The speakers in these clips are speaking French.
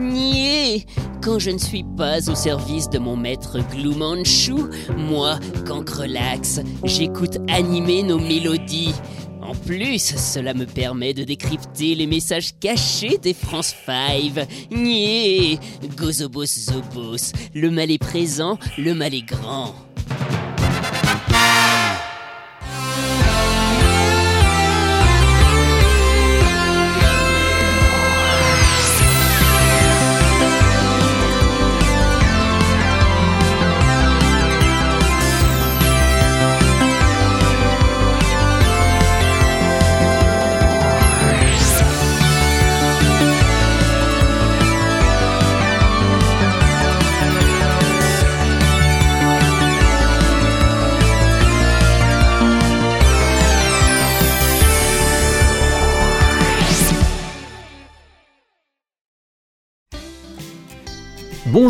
Nier Quand je ne suis pas au service de mon maître Gloomanchu, moi, relax, j'écoute animer nos mélodies. En plus, cela me permet de décrypter les messages cachés des France 5. Nier Gozobos Zobos, le mal est présent, le mal est grand.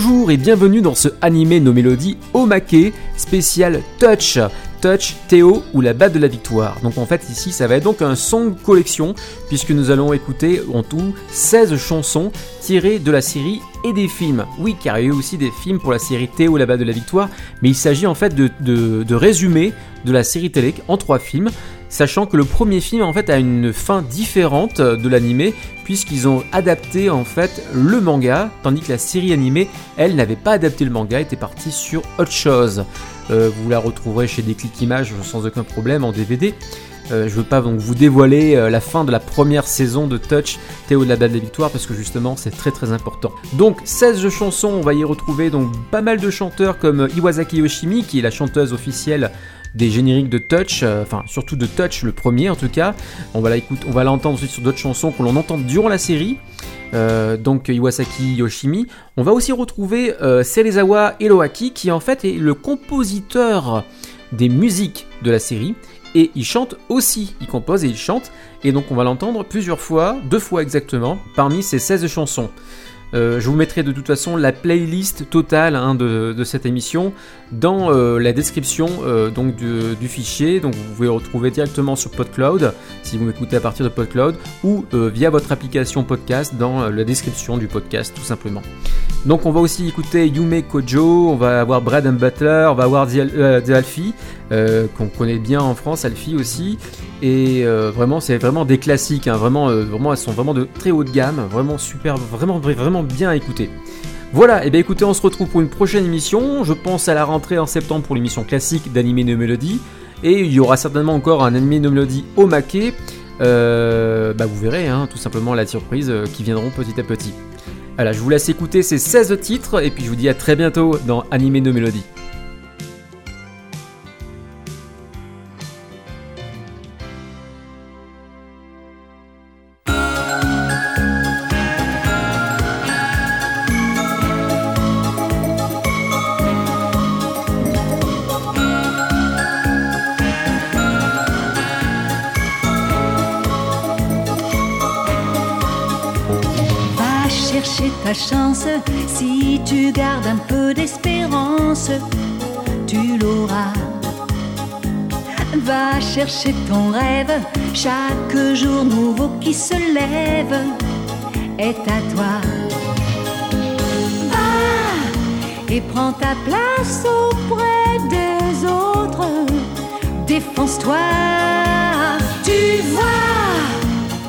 Bonjour et bienvenue dans ce animé nos mélodies Omake spécial Touch. Touch, Théo ou la batte de la victoire. Donc en fait ici ça va être donc un song collection puisque nous allons écouter en tout 16 chansons tirées de la série et des films. Oui car il y a eu aussi des films pour la série Théo la batte de la victoire mais il s'agit en fait de, de, de de la série télé en trois films sachant que le premier film en fait a une fin différente de l'animé puisqu'ils ont adapté en fait le manga tandis que la série animée elle n'avait pas adapté le manga était partie sur autre chose euh, vous la retrouverez chez Déclic Images sans aucun problème en DVD euh, je veux pas vous dévoiler euh, la fin de la première saison de Touch Théo de la Balle des Victoires parce que justement c'est très très important. Donc 16 chansons, on va y retrouver donc pas mal de chanteurs comme Iwasaki Yoshimi qui est la chanteuse officielle des génériques de Touch, euh, enfin surtout de Touch le premier en tout cas. On va l'entendre ensuite sur d'autres chansons que l'on entend durant la série. Euh, donc Iwasaki Yoshimi. On va aussi retrouver euh, Serezawa Eloaki qui en fait est le compositeur des musiques de la série et il chante aussi, il compose et il chante et donc on va l'entendre plusieurs fois, deux fois exactement, parmi ces 16 chansons. Euh, je vous mettrai de toute façon la playlist totale hein, de, cette émission dans euh, la description euh, du, fichier. Donc vous pouvez retrouver directement sur PodCloud si vous m'écoutez à partir de PodCloud ou via votre application podcast dans la description du podcast tout simplement. Donc on va aussi écouter Yume Kojo, on va avoir Brad Butler, on va avoir The, Alfie qu'on connaît bien en France, Alfie aussi. Et vraiment c'est vraiment des classiques, hein. vraiment, vraiment elles sont vraiment de très haut de gamme, vraiment super, vraiment vraiment bien écouter. Voilà, et eh bien écoutez, on se retrouve pour une prochaine émission. Je pense à la rentrée en septembre pour l'émission classique d'Animé No Melody. Et il y aura certainement encore un Anime No Melody au maquet. Euh, bah vous verrez, hein, tout simplement la surprise euh, qui viendront petit à petit. Voilà, je vous laisse écouter ces 16 titres et puis je vous dis à très bientôt dans Anime No Melody. Chercher ton rêve, chaque jour nouveau qui se lève est à toi. Va et prends ta place auprès des autres, défonce-toi. Tu vois,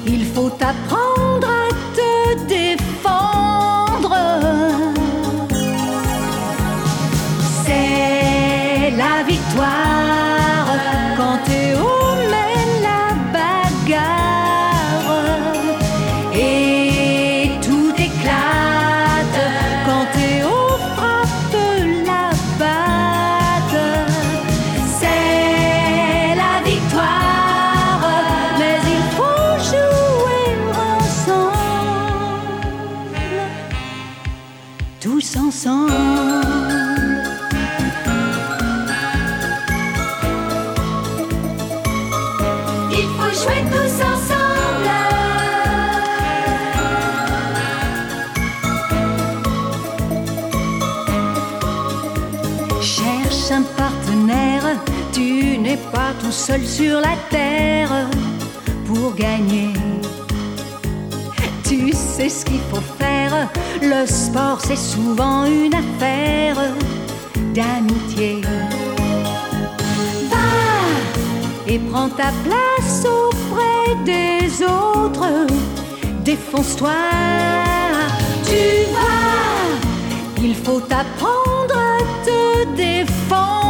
il faut apprendre Il faut jouer tous ensemble. Cherche un partenaire, tu n'es pas tout seul sur la terre pour gagner. Tu sais ce qu'il faut faire, le sport c'est souvent une affaire d'amitié et prends ta place auprès des autres. Défonce-toi, tu vas, il faut apprendre à te défendre.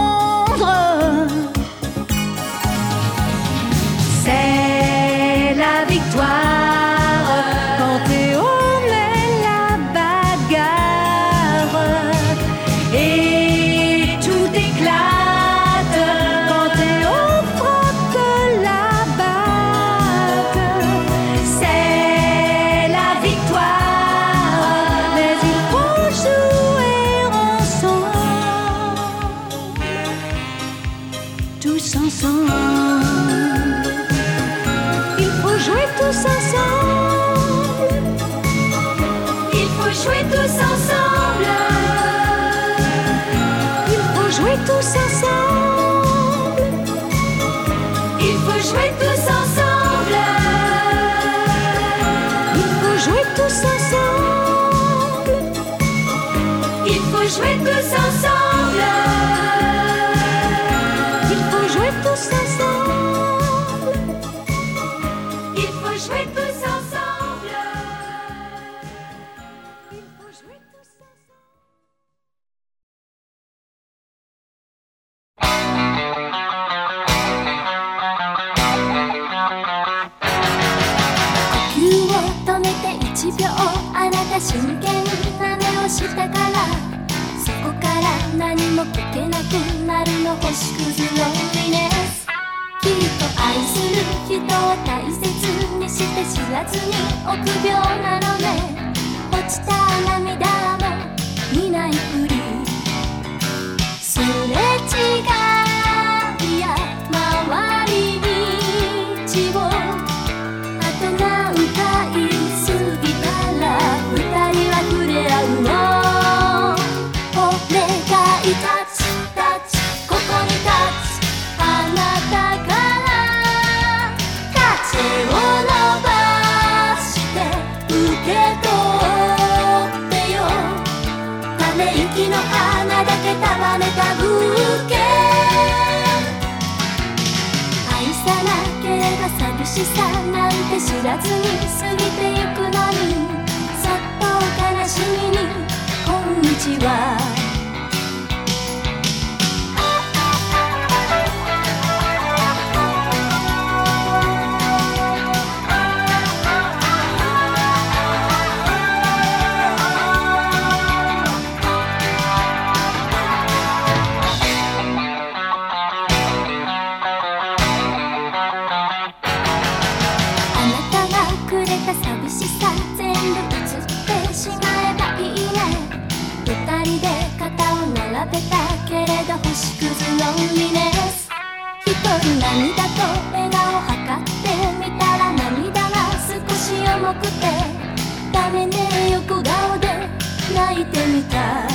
の星きっと愛する人を大切にして知らずに臆病なのしさなんて知らずに過ぎてゆくのにそっと悲しみにこんにちはてみた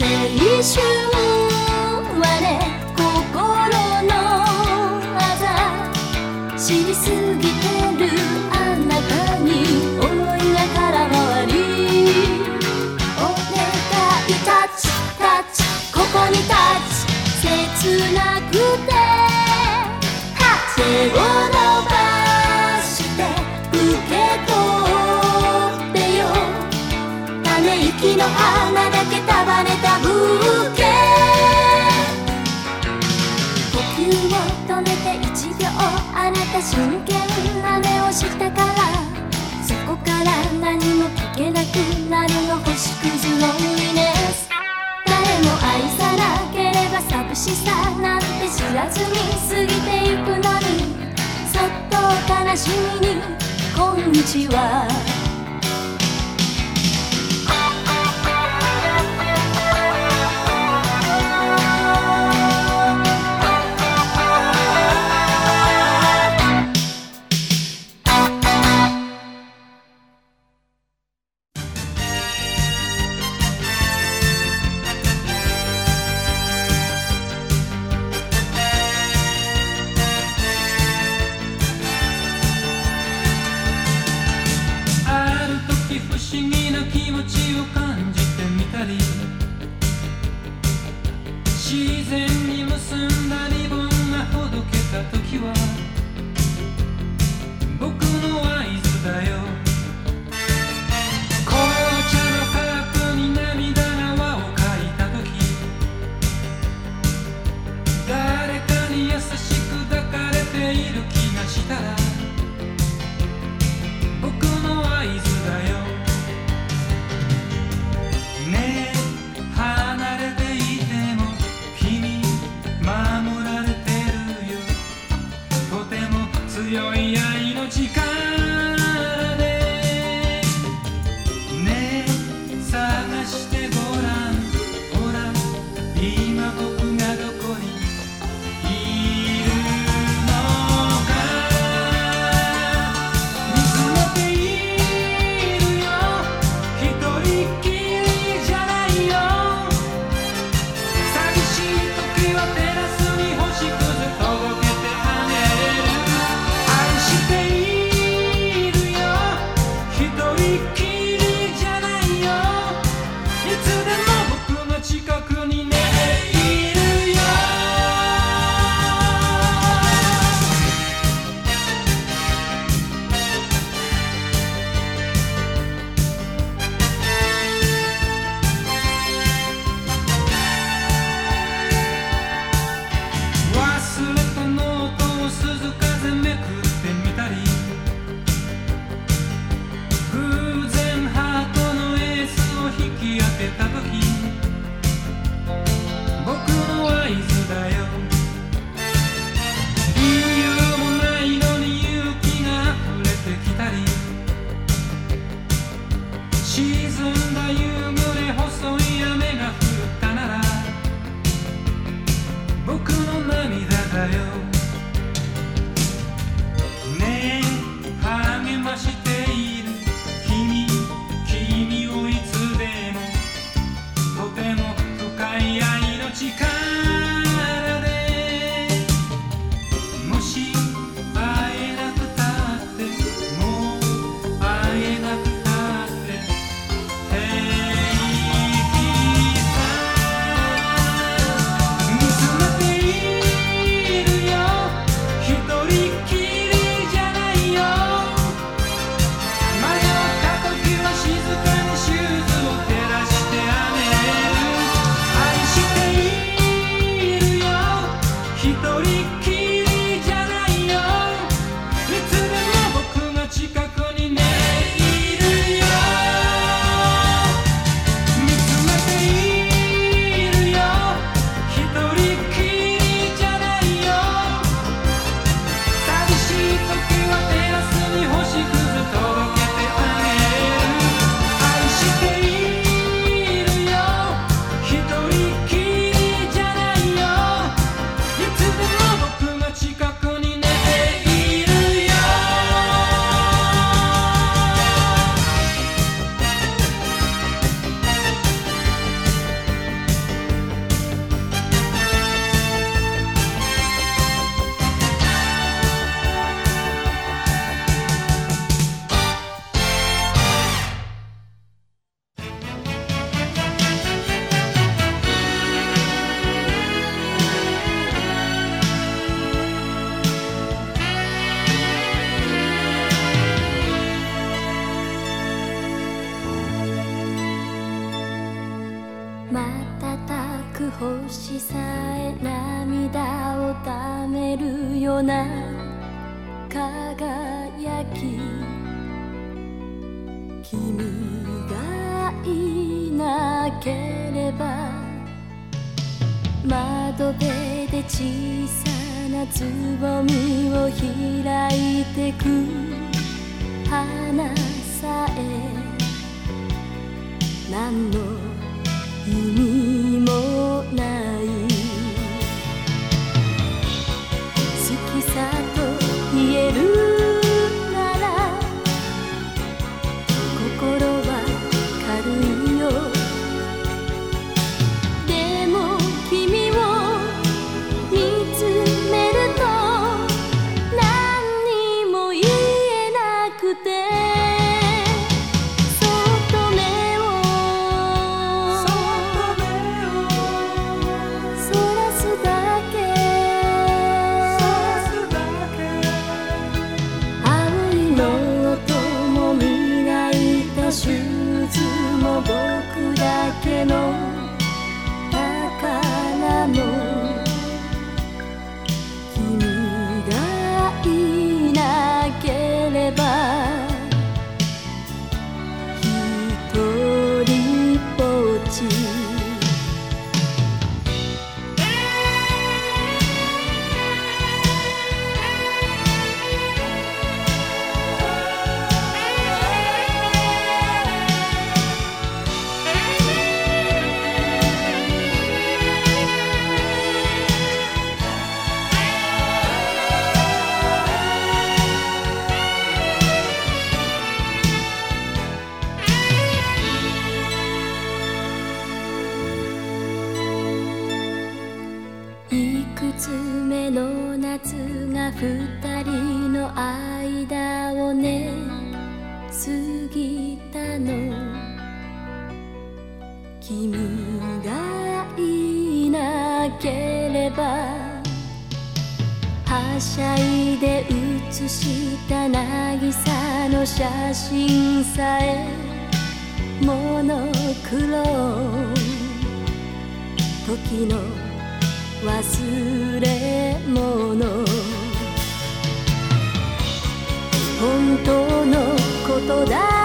青春。苦しさなんて知らずに過ぎてゆくのにそっと悲しみにこんにちは瞬く星さえ涙をためるような輝き。君がいなければ窓辺で小さなつぼみを開いてく花さえ何の君もないで写した渚の写真さえモノクロ時の忘れ物。本当のことだ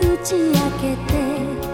打ち明けて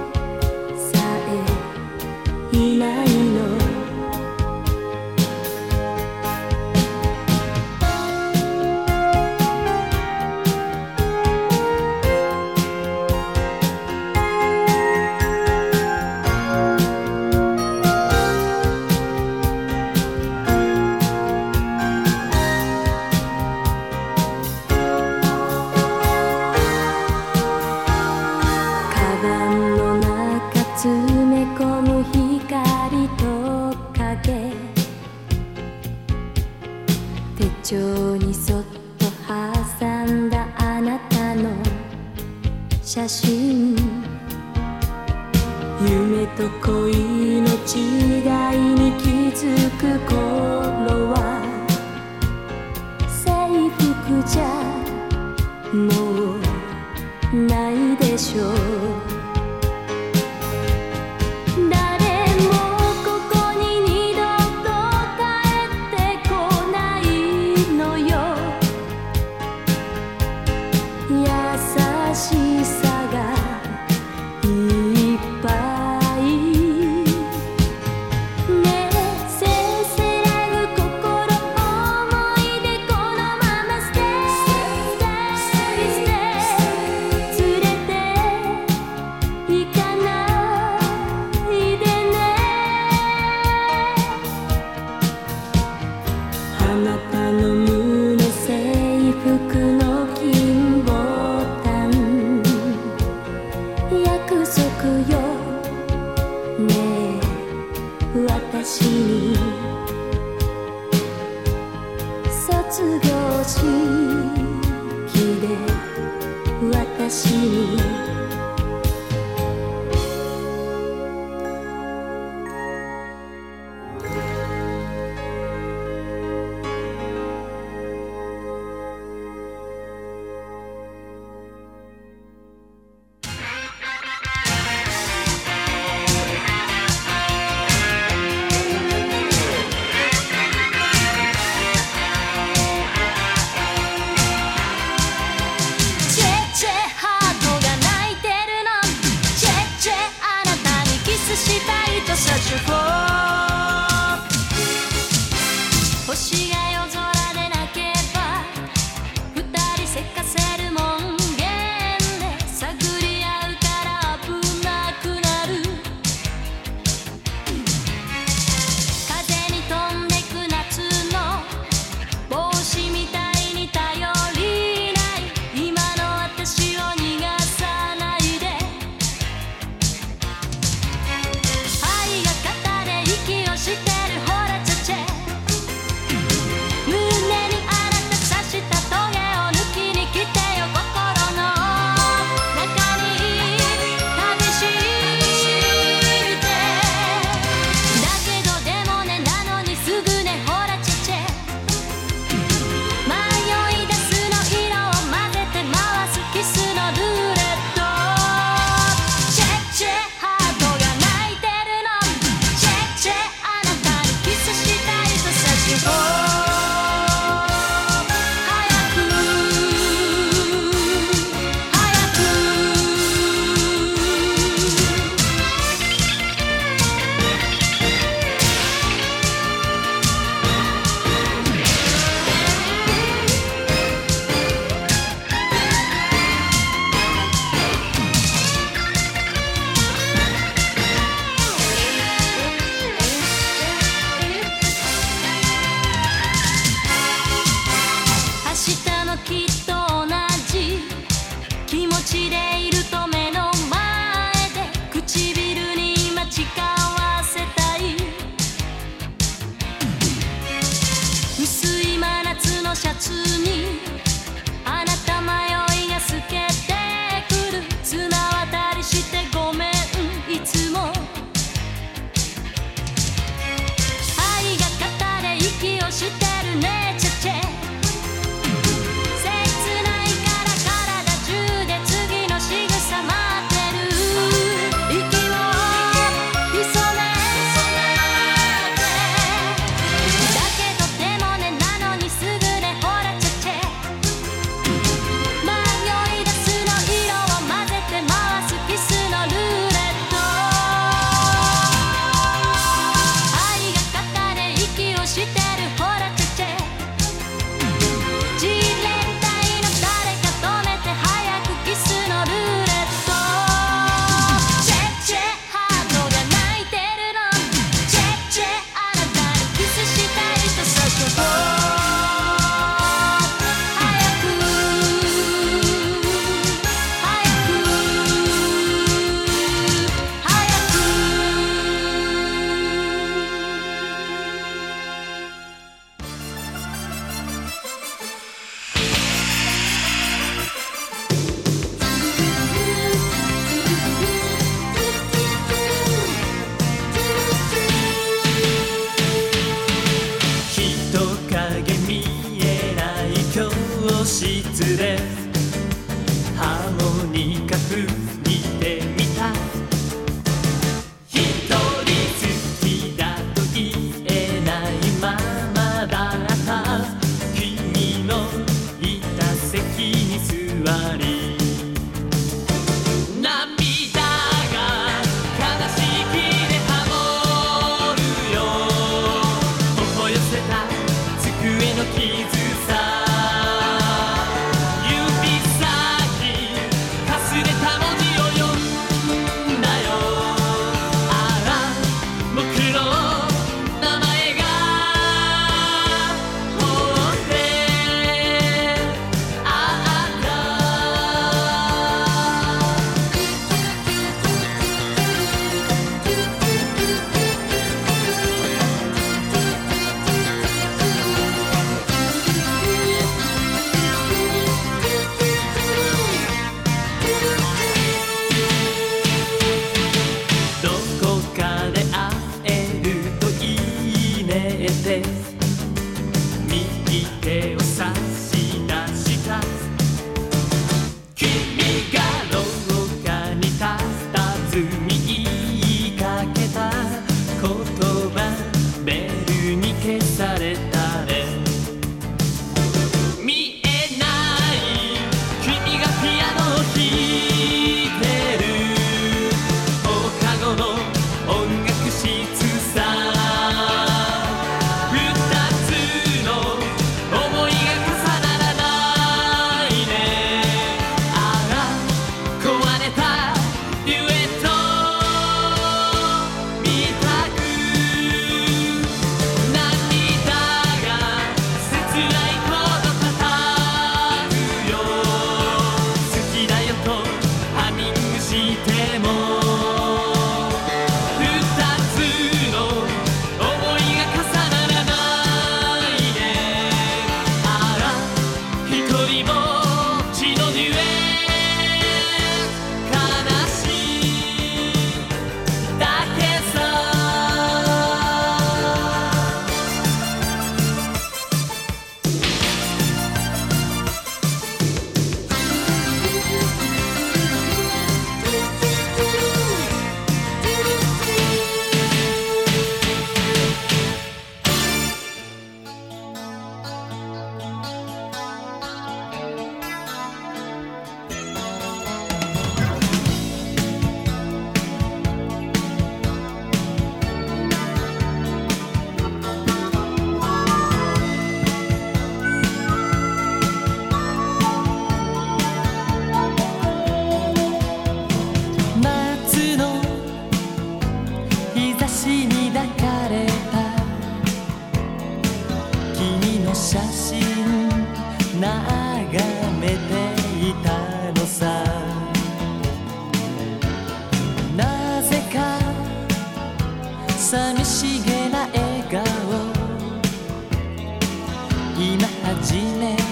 今始め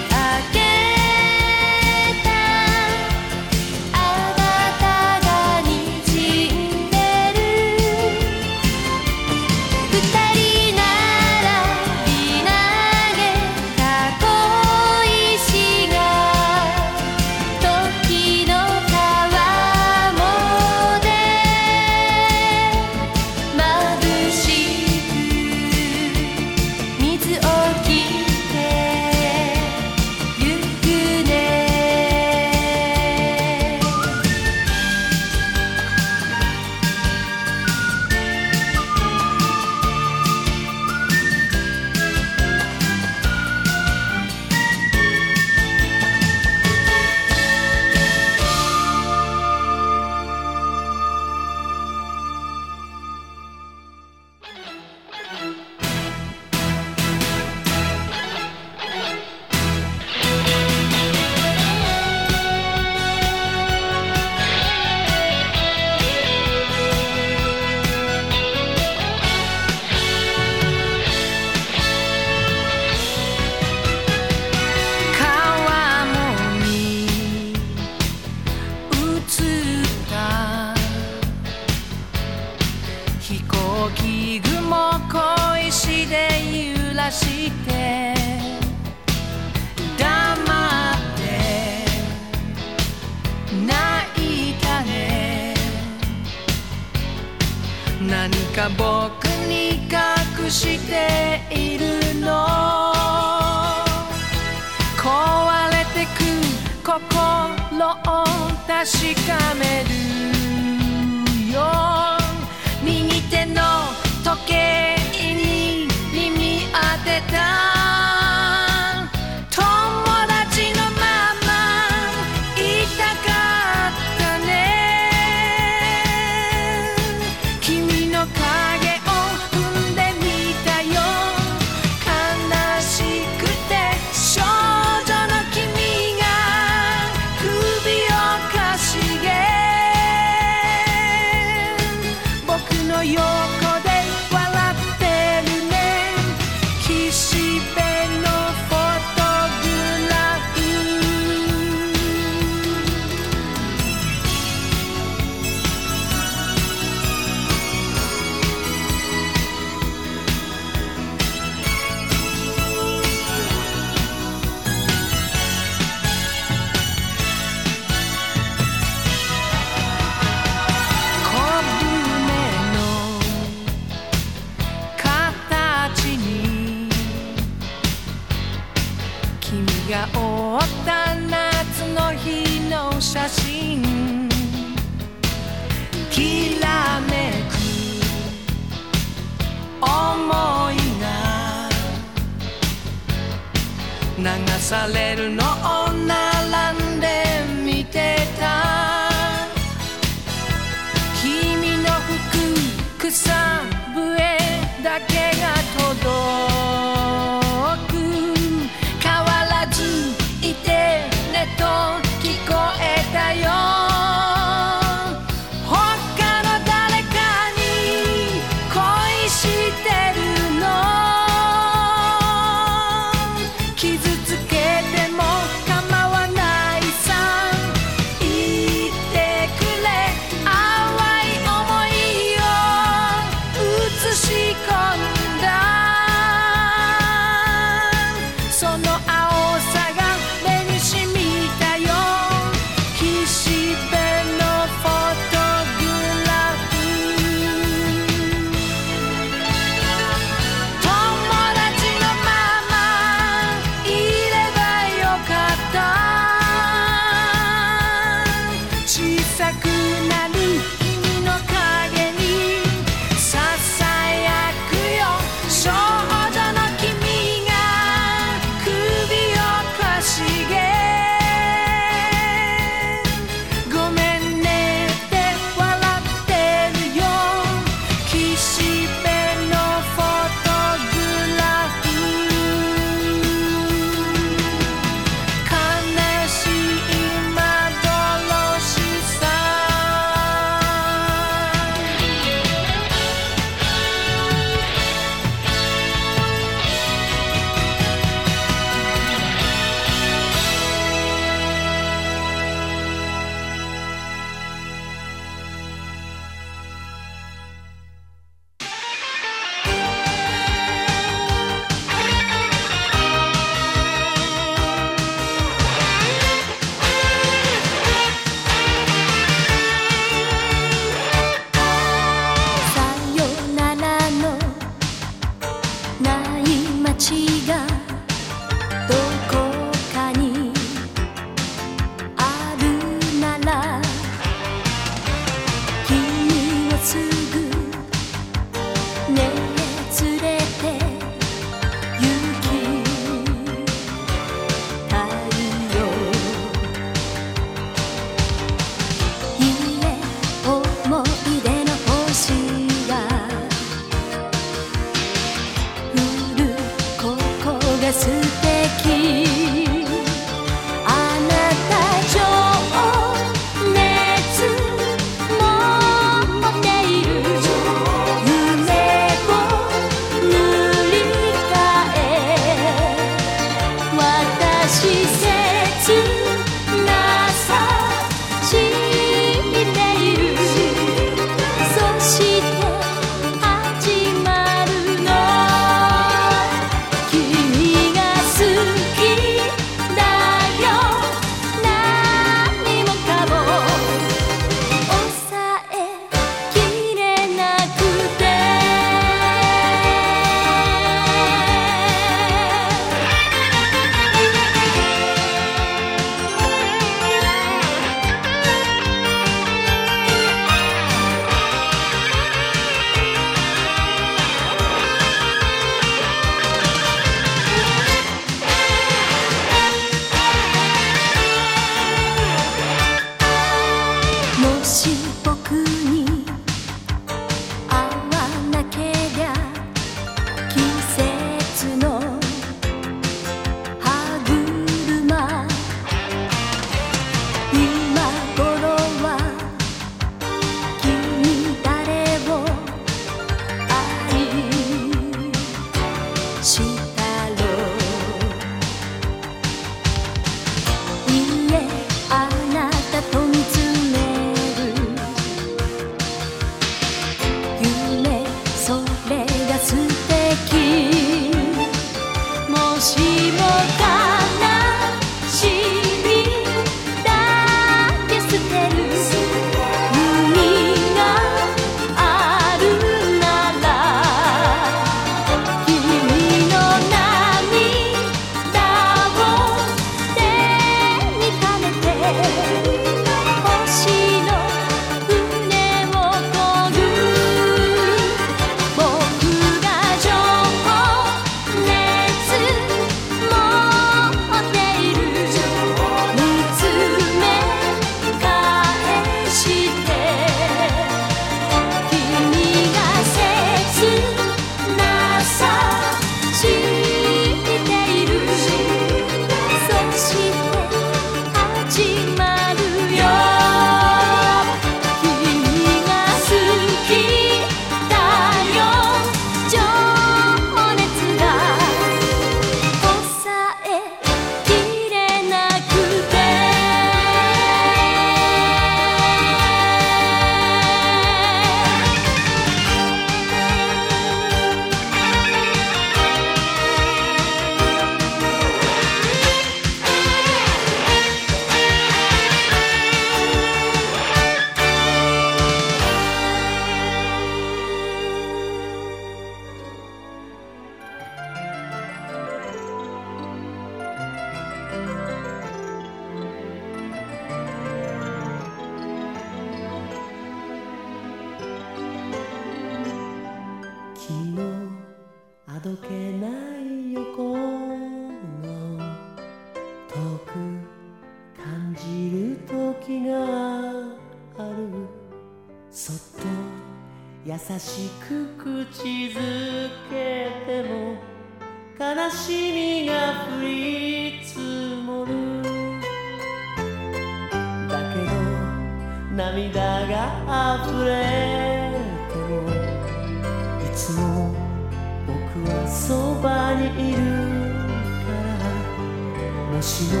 しの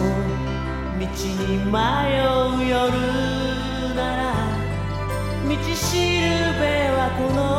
道に迷う夜なら道しるべはこの